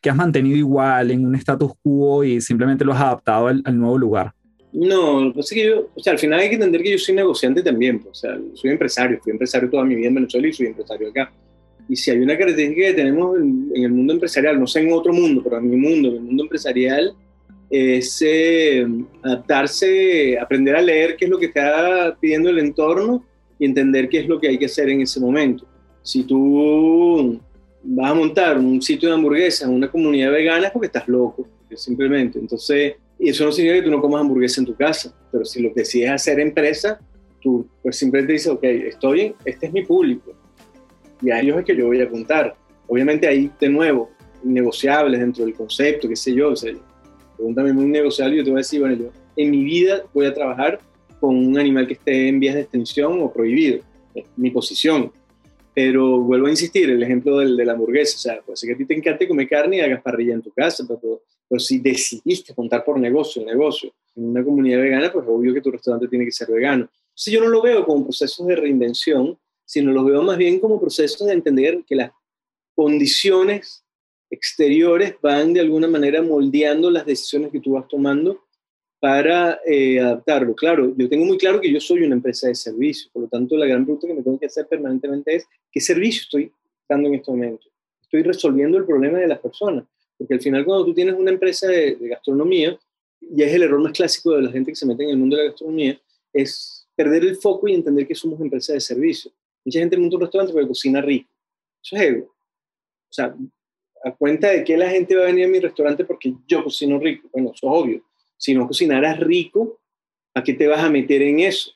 que has mantenido igual en un status quo y simplemente lo has adaptado al, al nuevo lugar? No, lo es que yo, o sea, al final hay que entender que yo soy negociante también, pues, o sea, soy empresario, fui empresario toda mi vida en Venezuela y soy empresario acá. Y si hay una característica que tenemos en, el mundo empresarial, no sé en otro mundo, pero en mi mundo, en el mundo empresarial, es eh, adaptarse, aprender a leer qué es lo que está pidiendo el entorno y entender qué es lo que hay que hacer en ese momento. Si tú vas a montar un sitio de hamburguesas en una comunidad vegana es porque estás loco, simplemente. Entonces, eso no significa que tú no comas hamburguesa en tu casa, pero si lo decides hacer empresa, tú pues simplemente dices, ok, estoy en, este es mi público, y a ellos es que yo voy a contar. Obviamente ahí, de nuevo, negociables dentro del concepto, qué sé yo, o sea, pregúntame un negociable y yo te voy a decir, bueno, yo en mi vida voy a trabajar con un animal que esté en vías de extinción o prohibido, es mi posición. Pero vuelvo a insistir, el ejemplo del, de la hamburguesa, o sea, puede ser que a ti te encante comer carne y hagas parrilla en tu casa, pero pero si decidiste contar por negocio, negocio, en una comunidad vegana, pues obvio que tu restaurante tiene que ser vegano. Entonces yo no lo veo como procesos de reinvención, sino lo veo más bien como procesos de entender que las condiciones exteriores van de alguna manera moldeando las decisiones que tú vas tomando para eh, adaptarlo. Claro, yo tengo muy claro que yo soy una empresa de servicio, por lo tanto la gran pregunta que me tengo que hacer permanentemente es, ¿qué servicio estoy dando en este momento? Estoy resolviendo el problema de las personas. Porque al final cuando tú tienes una empresa de, gastronomía, y es el error más clásico de la gente que se mete en el mundo de la gastronomía, es perder el foco y entender que somos empresa de servicio. Mucha gente monta un restaurante porque cocina rico. Eso es ego. O sea, a cuenta de que la gente va a venir a mi restaurante porque yo cocino rico. Bueno, eso es obvio. Si no cocinaras rico, ¿a qué te vas a meter en eso?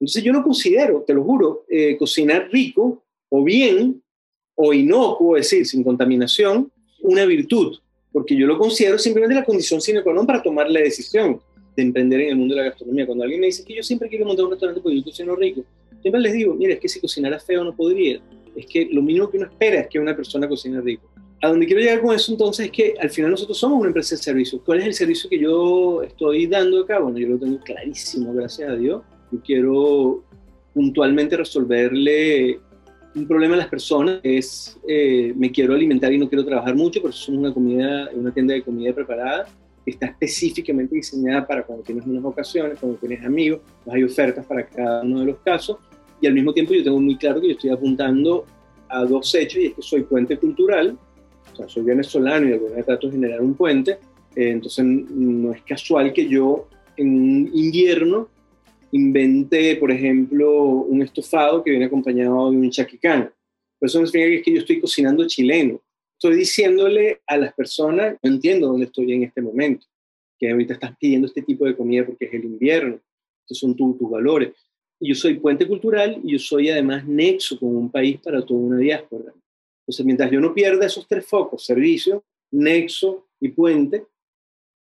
Entonces yo no considero, te lo juro, eh, cocinar rico o bien o inocuo, es decir, sin contaminación, una virtud, porque yo lo considero simplemente la condición sine qua non para tomar la decisión de emprender en el mundo de la gastronomía. Cuando alguien me dice que yo siempre quiero montar un restaurante porque yo cocino rico, siempre les digo, mira, es que si cocinara feo no podría. Es que lo mínimo que uno espera es que una persona cocine rico. A donde quiero llegar con eso entonces es que al final nosotros somos una empresa de servicio. ¿Cuál es el servicio que yo estoy dando acá? Bueno, yo lo tengo clarísimo, gracias a Dios. Yo quiero puntualmente resolverle un problema de las personas es eh, me quiero alimentar y no quiero trabajar mucho, por eso somos una, comida, una tienda de comida preparada que está específicamente diseñada para cuando tienes unas ocasiones, cuando tienes amigos, pues hay ofertas para cada uno de los casos y al mismo tiempo yo tengo muy claro que yo estoy apuntando a dos hechos y es que soy puente cultural, o sea, soy venezolano y de alguna manera trato de generar un puente, eh, entonces no es casual que yo en un invierno inventé, por ejemplo, un estofado que viene acompañado de un chaquicán. Eso no significa que yo estoy cocinando chileno. estoy diciéndole a las personas, no entiendo dónde estoy en este momento, que ahorita estás pidiendo este tipo de comida porque es el invierno, estos son tus valores. Y yo soy puente cultural y yo soy además nexo con un país para toda una diáspora. Entonces, mientras yo no pierda esos tres focos, servicio, nexo y puente,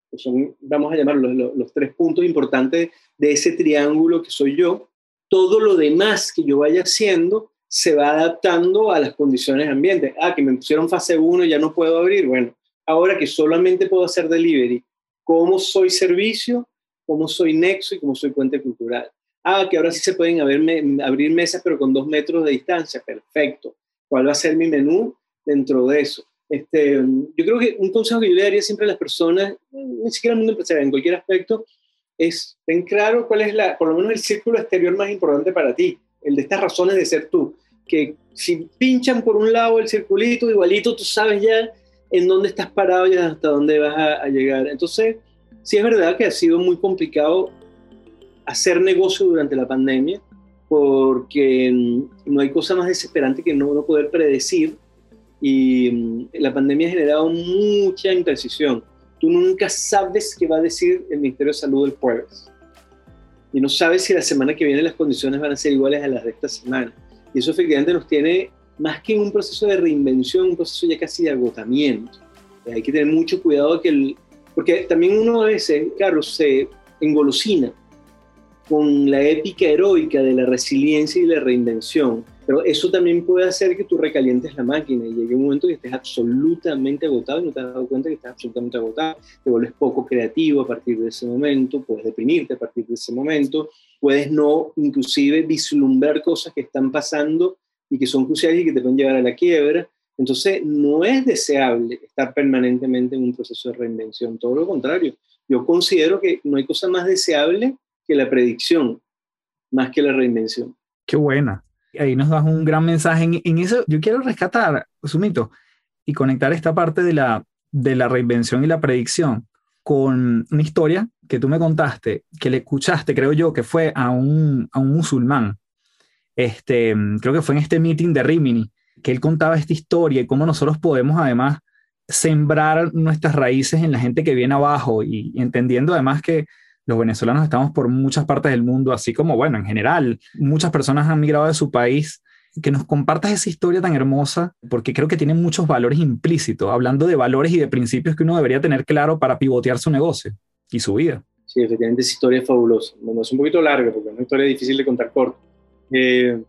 que son, vamos a llamarlos los, tres puntos importantes de ese triángulo que soy yo, todo lo demás que yo vaya haciendo se va adaptando a las condiciones ambientes. Ah, que me pusieron fase 1 y ya no puedo abrir. Bueno, ahora que solamente puedo hacer delivery, ¿cómo soy servicio? ¿Cómo soy nexo y cómo soy puente cultural? Ah, que ahora sí se pueden abrir mesas, pero con dos metros de distancia. Perfecto. ¿Cuál va a ser mi menú dentro de eso? Este, yo creo que un consejo que yo le daría siempre a las personas, ni siquiera al mundo empresarial, en cualquier aspecto, es ten claro cuál es la, por lo menos el círculo exterior más importante para ti, el de estas razones de ser tú que si pinchan por un lado el circulito, igualito tú sabes ya en dónde estás parado y hasta dónde vas a, llegar. Entonces, sí es verdad que ha sido muy complicado hacer negocio durante la pandemia, porque mm, no hay cosa más desesperante que no, poder predecir y mm, la pandemia ha generado mucha imprecisión. Tú nunca sabes qué va a decir el Ministerio de Salud el jueves. Y no sabes si la semana que viene las condiciones van a ser iguales a las de esta semana. Y eso efectivamente nos tiene más que un proceso de reinvención, un proceso ya casi de agotamiento. Hay que tener mucho cuidado que el, porque también uno a veces, Carlos, se engolosina con la épica heroica de la resiliencia y la reinvención, pero eso también puede hacer que tú recalientes la máquina y llegue un momento que estés absolutamente agotado y no te has dado cuenta que estás absolutamente agotado, te vuelves poco creativo a partir de ese momento, puedes deprimirte a partir de ese momento, puedes no inclusive vislumbrar cosas que están pasando y que son cruciales y que te pueden llevar a la quiebra. Entonces, no es deseable estar permanentemente en un proceso de reinvención, todo lo contrario. Yo considero que no hay cosa más deseable que la predicción, más que la reinvención. Qué buena. Ahí nos das un gran mensaje. En, eso yo quiero rescatar, Sumito, y conectar esta parte de la, de la reinvención y la predicción con una historia que tú me contaste, que le escuchaste, creo yo, que fue a un, a un musulmán. Este, creo que fue en este meeting de Rimini, que él contaba esta historia y cómo nosotros podemos además sembrar nuestras raíces en la gente que viene abajo y, entendiendo además que los venezolanos estamos por muchas partes del mundo, así como, bueno, en general, muchas personas han migrado de su país que nos compartas esa historia tan hermosa, porque creo que tiene muchos valores implícitos, hablando de valores y de principios que uno debería tener claro para pivotear su negocio y su vida. Sí, efectivamente esa historia es fabulosa. Bueno, es un poquito larga porque es una historia difícil de contar corto. Eh,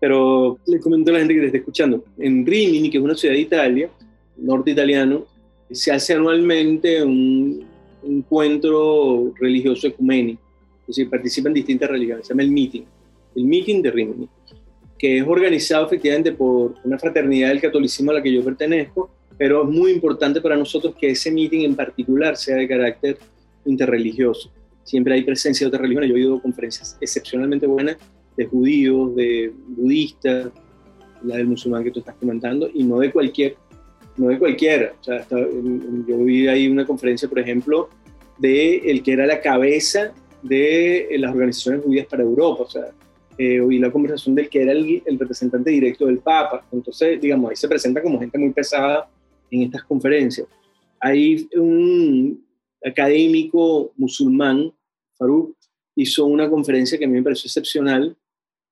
pero le comento a la gente que te está escuchando. En Rimini, que es una ciudad de Italia, norte italiano, se hace anualmente un encuentro religioso ecuménico. Es decir, participan distintas religiones. Se llama el Meeting. El Meeting de Rimini que es organizado efectivamente por una fraternidad del catolicismo a la que yo pertenezco, pero es muy importante para nosotros que ese meeting en particular sea de carácter interreligioso. Siempre hay presencia de otras religiones. Yo he ido a conferencias excepcionalmente buenas de judíos, de budistas, la del musulmán que tú estás comentando, y no de cualquier, no de cualquiera. O sea, yo vi ahí una conferencia, por ejemplo, de el que era la cabeza de las organizaciones judías para Europa. O sea, eh, oí la conversación del que era el, representante directo del Papa. Entonces, digamos, ahí se presenta como gente muy pesada en estas conferencias. Hay un académico musulmán, Farouk, hizo una conferencia que a mí me pareció excepcional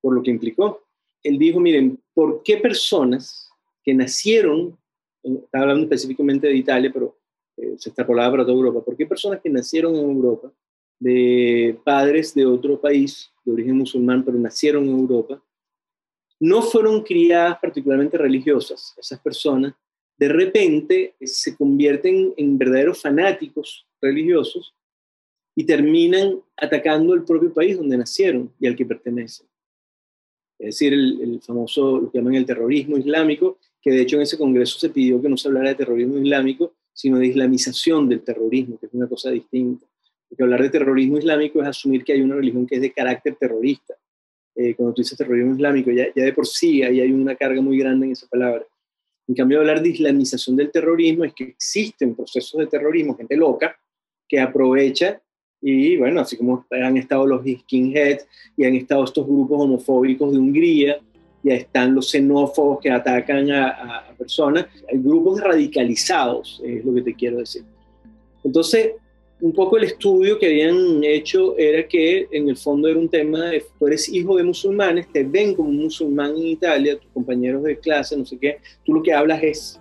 por lo que implicó. Él dijo, miren, ¿por qué personas que nacieron, estaba hablando específicamente de Italia, pero eh, se extrapolaba para toda Europa, ¿por qué personas que nacieron en Europa, de padres de otro país, de origen musulmán, pero nacieron en Europa, no fueron criadas particularmente religiosas, esas personas, de repente se convierten en verdaderos fanáticos religiosos y terminan atacando el propio país donde nacieron y al que pertenecen. Es decir, el, famoso, lo que llaman el terrorismo islámico, que de hecho en ese congreso se pidió que no se hablara de terrorismo islámico, sino de islamización del terrorismo, que es una cosa distinta. Porque hablar de terrorismo islámico es asumir que hay una religión que es de carácter terrorista. Eh, cuando tú dices terrorismo islámico, ya, ya de por sí ahí hay una carga muy grande en esa palabra. En cambio, hablar de islamización del terrorismo es que existen procesos de terrorismo, gente loca, que aprovecha y bueno, así como han estado los skinheads y han estado estos grupos homofóbicos de Hungría ya están los xenófobos que atacan a, personas, hay grupos radicalizados, es lo que te quiero decir. Entonces, un poco el estudio que habían hecho era que en el fondo era un tema de, tú eres hijo de musulmanes, te ven como un musulmán en Italia, tus compañeros de clase, no sé qué, tú lo que hablas es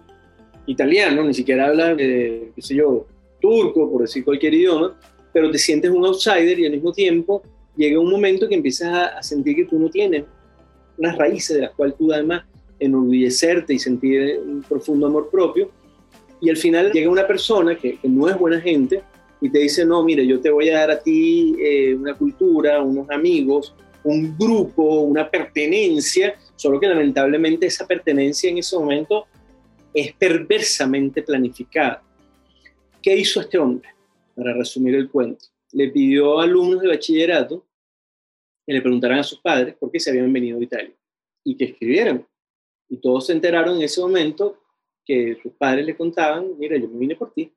italiano, ni siquiera hablas, qué sé yo, turco, por decir cualquier idioma, pero te sientes un outsider y al mismo tiempo llega un momento que empiezas a, sentir que tú no tienes unas raíces de las cuales tú además enorgullecerte y sentir un profundo amor propio. Y al final llega una persona que, no es buena gente y te dice, no, mire, yo te voy a dar a ti eh, una cultura, unos amigos, un grupo, una pertenencia, solo que lamentablemente esa pertenencia en ese momento es perversamente planificada. ¿Qué hizo este hombre? Para resumir el cuento le pidió a alumnos de bachillerato que le preguntaran a sus padres por qué se habían venido a Italia y que escribieran. Y todos se enteraron en ese momento que sus padres le contaban, mira, yo me vine por ti.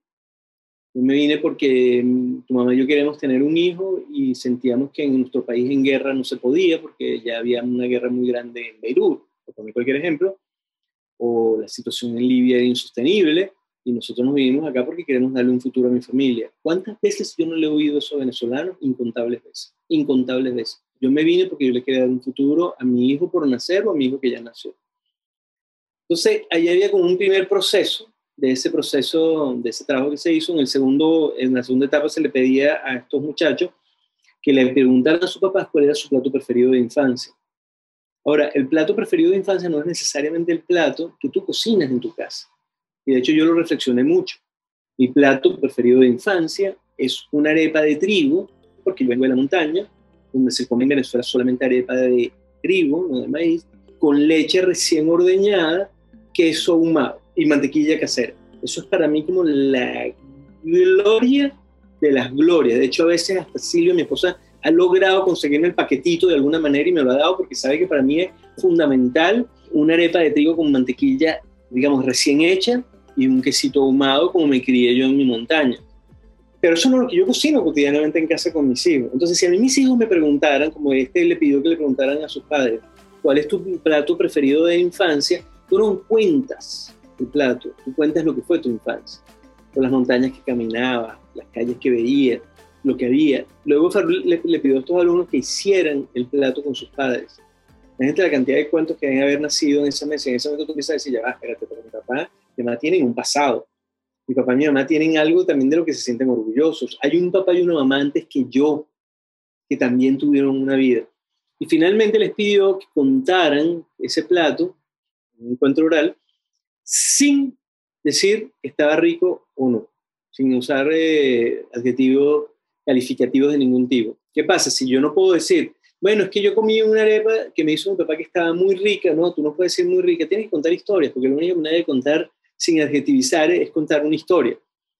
Yo me vine porque mm, tu mamá y yo queremos tener un hijo y sentíamos que en nuestro país en guerra no se podía porque ya había una guerra muy grande en Beirut, por poner cualquier ejemplo, o la situación en Libia era insostenible y nosotros nos vinimos acá porque queremos darle un futuro a mi familia. ¿Cuántas veces yo no le he oído eso a venezolanos? Incontables veces, incontables veces. Yo me vine porque yo le quería dar un futuro a mi hijo por nacer o a mi hijo que ya nació. Entonces, ahí había como un primer proceso, de ese proceso, de ese trabajo que se hizo. En, el segundo, en la segunda etapa se le pedía a estos muchachos que le preguntaran a sus papás cuál era su plato preferido de infancia. Ahora, el plato preferido de infancia no es necesariamente el plato que tú cocinas en tu casa y de hecho yo lo reflexioné mucho. Mi plato preferido de infancia es una arepa de trigo, porque yo vengo de la montaña, donde se come en Venezuela solamente arepa de trigo, no de maíz, con leche recién ordeñada, queso ahumado y mantequilla casera. Eso es para mí como la gloria de las glorias. De hecho, a veces hasta Silvia, mi esposa, ha logrado conseguirme el paquetito de alguna manera y me lo ha dado porque sabe que para mí es fundamental una arepa de trigo con mantequilla, digamos, recién hecha, y un quesito ahumado como me crié yo en mi montaña. Pero eso no es lo que yo cocino cotidianamente en casa con mis hijos. Entonces, si a mí mis hijos me preguntaran, como este le pidió que le preguntaran a sus padres, ¿cuál es tu plato preferido de infancia? Tú no cuentas tu plato, tú cuentas lo que fue tu infancia. Por las montañas que caminaba, las calles que veía, lo que había. Luego le, le pidió a estos alumnos que hicieran el plato con sus padres. Imagínate la cantidad de cuentos que deben haber nacido en esa mesa. En ese momento tú empiezas a decir, ya va, espérate, pero mi papá mi mamá tienen un pasado. Mi papá y mi mamá tienen algo también de lo que se sienten orgullosos. Hay un papá y una mamá antes que yo, que también tuvieron una vida. Y finalmente les pidió que contaran ese plato, un encuentro oral, sin decir que estaba rico o no, sin usar eh, adjetivos calificativos de ningún tipo. ¿Qué pasa? Si yo no puedo decir, bueno, es que yo comí una arepa que me hizo mi papá que estaba muy rica, no, tú no puedes decir muy rica, tienes que contar historias, porque lo único que nadie contar sin adjetivizar es contar una historia.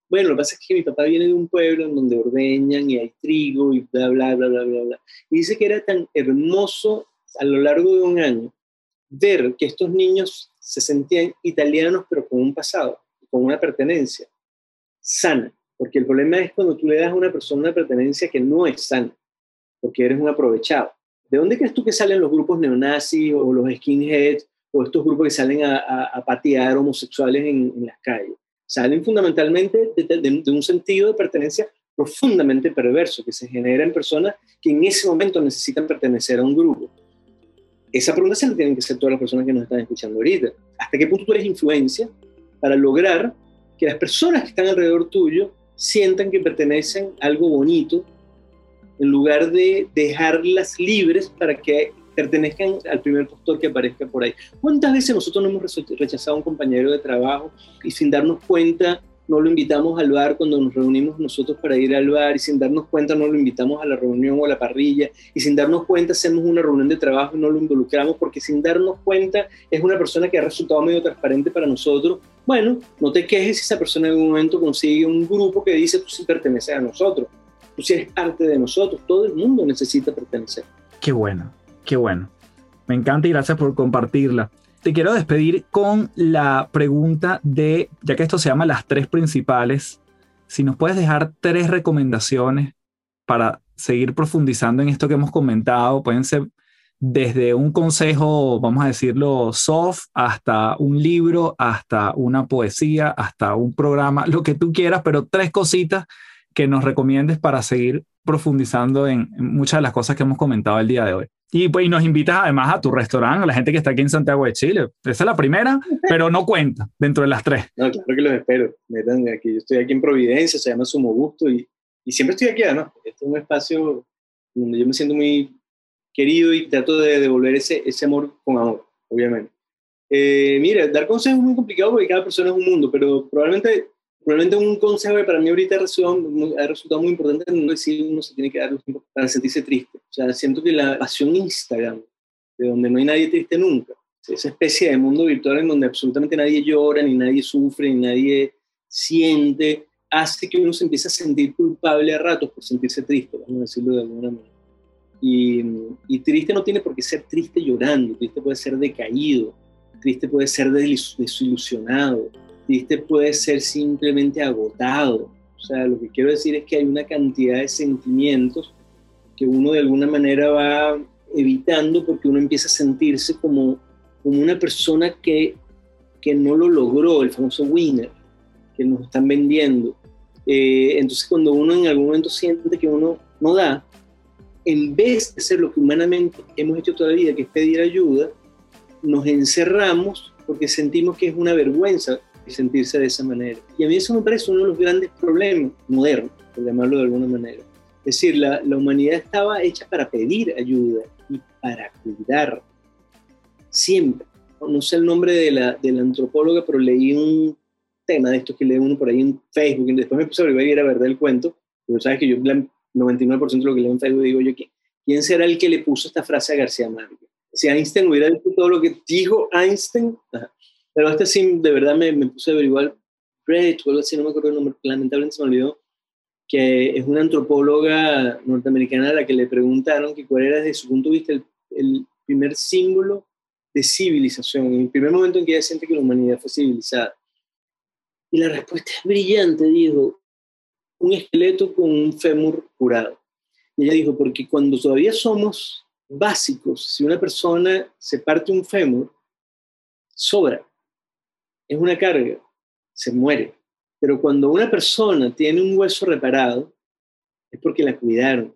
Bueno, lo que pasa es que mi papá viene de un pueblo en donde ordeñan y hay trigo y bla, bla, bla, bla, bla, bla. Y dice que era tan hermoso a lo largo de un año ver que estos niños se sentían italianos pero con un pasado, con una pertenencia sana. Porque el problema es cuando tú le das a una persona una pertenencia que no es sana, porque eres un aprovechado. ¿De dónde crees tú que salen los grupos neonazis o los skinheads o estos grupos que salen a, patear homosexuales en, las calles. Salen fundamentalmente de, un sentido de pertenencia profundamente perverso que se genera en personas que en ese momento necesitan pertenecer a un grupo. Esa pregunta se la tienen que hacer todas las personas que nos están escuchando ahorita. ¿Hasta qué punto tú eres influencia para lograr que las personas que están alrededor tuyo sientan que pertenecen a algo bonito en lugar de dejarlas libres para que pertenezcan al primer postor que aparezca por ahí. ¿Cuántas veces nosotros no hemos rechazado a un compañero de trabajo y sin darnos cuenta no lo invitamos al bar cuando nos reunimos nosotros para ir al bar y sin darnos cuenta no lo invitamos a la reunión o a la parrilla y sin darnos cuenta hacemos una reunión de trabajo y no lo involucramos porque sin darnos cuenta es una persona que ha resultado medio transparente para nosotros. Bueno, no te quejes si esa persona en algún momento consigue un grupo que dice tú sí perteneces a nosotros, tú sí eres parte de nosotros, todo el mundo necesita pertenecer. Qué bueno, Qué bueno. Me encanta y gracias por compartirla. Te quiero despedir con la pregunta de, ya que esto se llama las tres principales, si nos puedes dejar tres recomendaciones para seguir profundizando en esto que hemos comentado. Pueden ser desde un consejo, vamos a decirlo, soft, hasta un libro, hasta una poesía, hasta un programa, lo que tú quieras, pero tres cositas que nos recomiendes para seguir profundizando en, muchas de las cosas que hemos comentado el día de hoy. Y, pues, nos invitas además a tu restaurante, a la gente que está aquí en Santiago de Chile. Esa es la primera, pero no cuenta dentro de las tres. No, claro que los espero. aquí. Yo estoy aquí en Providencia, se llama Sumo Gusto y, y siempre estoy aquí, ¿no? Este es un espacio donde yo me siento muy querido y trato de devolver ese, ese amor con amor, obviamente. Eh, mira, dar consejos es muy complicado porque cada persona es un mundo, pero probablemente, probablemente un consejo que para mí ahorita ha resultado, muy importante no decir uno se tiene que dar tiempo para sentirse triste. O sea, siento que la pasión Instagram, de donde no hay nadie triste nunca, esa especie de mundo virtual en donde absolutamente nadie llora, ni nadie sufre, ni nadie siente, hace que uno se empiece a sentir culpable a ratos por sentirse triste, vamos a decirlo de alguna manera. Y, triste no tiene por qué ser triste llorando, triste puede ser decaído, triste puede ser desilusionado, triste puede ser simplemente agotado. O sea, lo que quiero decir es que hay una cantidad de sentimientos que uno de alguna manera va evitando porque uno empieza a sentirse como, como una persona que, que no lo logró, el famoso winner, que nos están vendiendo. Eh, entonces cuando uno en algún momento siente que uno no da, en vez de ser lo que humanamente hemos hecho toda la vida, que es pedir ayuda, nos encerramos porque sentimos que es una vergüenza sentirse de esa manera. Y a mí eso me parece uno de los grandes problemas modernos, por llamarlo de alguna manera. Es decir, la, la humanidad estaba hecha para pedir ayuda y para cuidar. Siempre. No sé el nombre de la, de la antropóloga, pero leí un tema de esto que lee uno por ahí en Facebook y después me puse a ver y era verdad el cuento. Pero sabes que yo 99% de lo que leo en Facebook digo yo, ¿quién será el que le puso esta frase a García Márquez? Si Einstein hubiera dicho todo lo que dijo Einstein, pero este sí, de verdad me, me puse a averiguar, Brett o algo así, no me acuerdo el nombre, lamentablemente se me olvidó, que es una antropóloga norteamericana a la que le preguntaron que cuál era desde su punto de vista el, el primer símbolo de civilización, el primer momento en que ella siente que la humanidad fue civilizada. Y la respuesta es brillante, dijo, un esqueleto con un fémur curado. Y ella dijo, porque cuando todavía somos básicos, si una persona se parte un fémur, sobra, es una carga, se muere. Pero cuando una persona tiene un hueso reparado, es porque la cuidaron,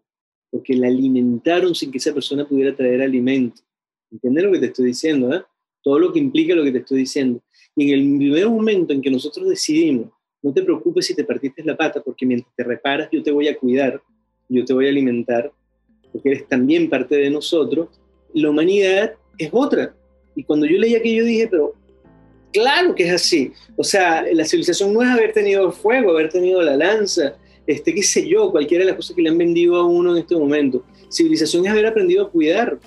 porque la alimentaron sin que esa persona pudiera traer alimento. ¿Entiendes lo que te estoy diciendo? Eh? Todo lo que implica lo que te estoy diciendo. Y en el primer momento en que nosotros decidimos no te preocupes si te partiste la pata, porque mientras te reparas yo te voy a cuidar, yo te voy a alimentar, porque eres también parte de nosotros. La humanidad es otra. Y cuando yo leí aquello dije, pero claro que es así. O sea, la civilización no es haber tenido fuego, haber tenido la lanza, este, qué sé yo, cualquiera de las cosas que le han vendido a uno en este momento. Civilización es haber aprendido a cuidar,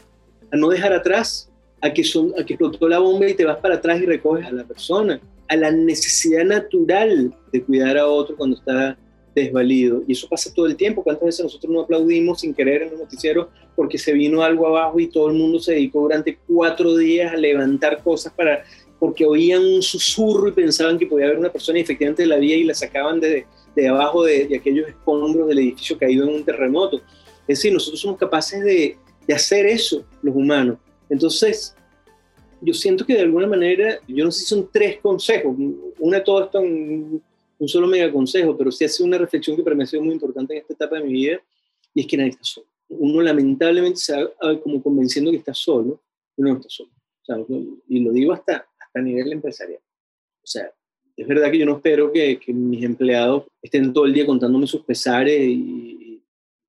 a no dejar atrás, a que, son, a que explotó la bomba y te vas para atrás y recoges a la persona a la necesidad natural de cuidar a otro cuando está desvalido. Y eso pasa todo el tiempo. ¿Cuántas veces nosotros no aplaudimos sin querer en los noticieros porque se vino algo abajo y todo el mundo se dedicó durante cuatro días a levantar cosas para porque oían un susurro y pensaban que podía haber una persona y efectivamente la vía y la sacaban de, de abajo de, de, aquellos escombros del edificio caído en un terremoto. Es decir, nosotros somos capaces de, de hacer eso, los humanos. Entonces, yo siento que de alguna manera, yo no sé si son tres consejos, una todo esto en un solo mega consejo, pero sí hace una reflexión que para mí ha sido muy importante en esta etapa de mi vida, y es que nadie está solo. Uno lamentablemente se va como convenciendo que está solo, uno no está solo. y lo digo hasta a nivel empresarial. O sea, es verdad que yo no espero que, que mis empleados estén todo el día contándome sus pesares y, y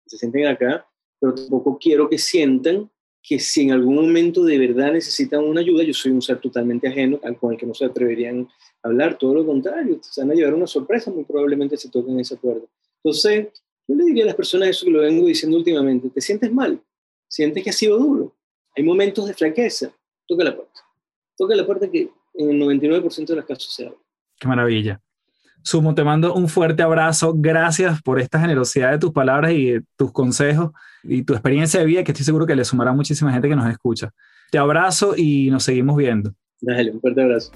se sienten acá, pero tampoco quiero que sientan que si en algún momento de verdad necesitan una ayuda, yo soy un ser totalmente ajeno al con el que no se atreverían a hablar, todo lo contrario, se van a llevar una sorpresa, muy probablemente se toquen ese acuerdo. Entonces, yo le diría a las personas eso que lo vengo diciendo últimamente, ¿te sientes mal? ¿Sientes que ha sido duro? Hay momentos de flaqueza, toca la puerta. Toca la puerta que en el 99% de los casos se abre. Qué maravilla. Sumo, te mando un fuerte abrazo. Gracias por esta generosidad de tus palabras y de tus consejos y tu experiencia de vida, que estoy seguro que le sumará a muchísima gente que nos escucha. Te abrazo y nos seguimos viendo. Dale, un fuerte abrazo.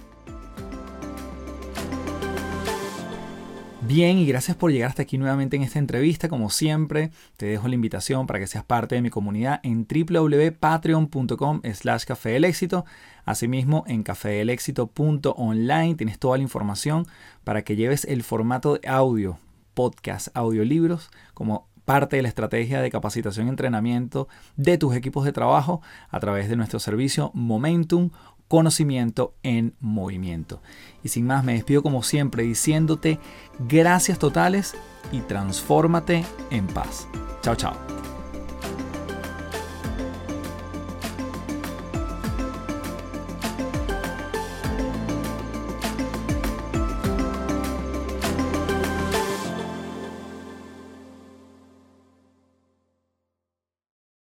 Bien, y gracias por llegar hasta aquí nuevamente en esta entrevista. Como siempre, te dejo la invitación para que seas parte de mi comunidad en www.patreon.com slash café del éxito. Asimismo, en cafedelexito.online tienes toda la información para que lleves el formato de audio, podcast, audiolibros, como parte de la estrategia de capacitación y entrenamiento de tus equipos de trabajo a través de nuestro servicio Momentum conocimiento en movimiento. Y sin más, me despido como siempre diciéndote gracias totales y transfórmate en paz. Chao, chao.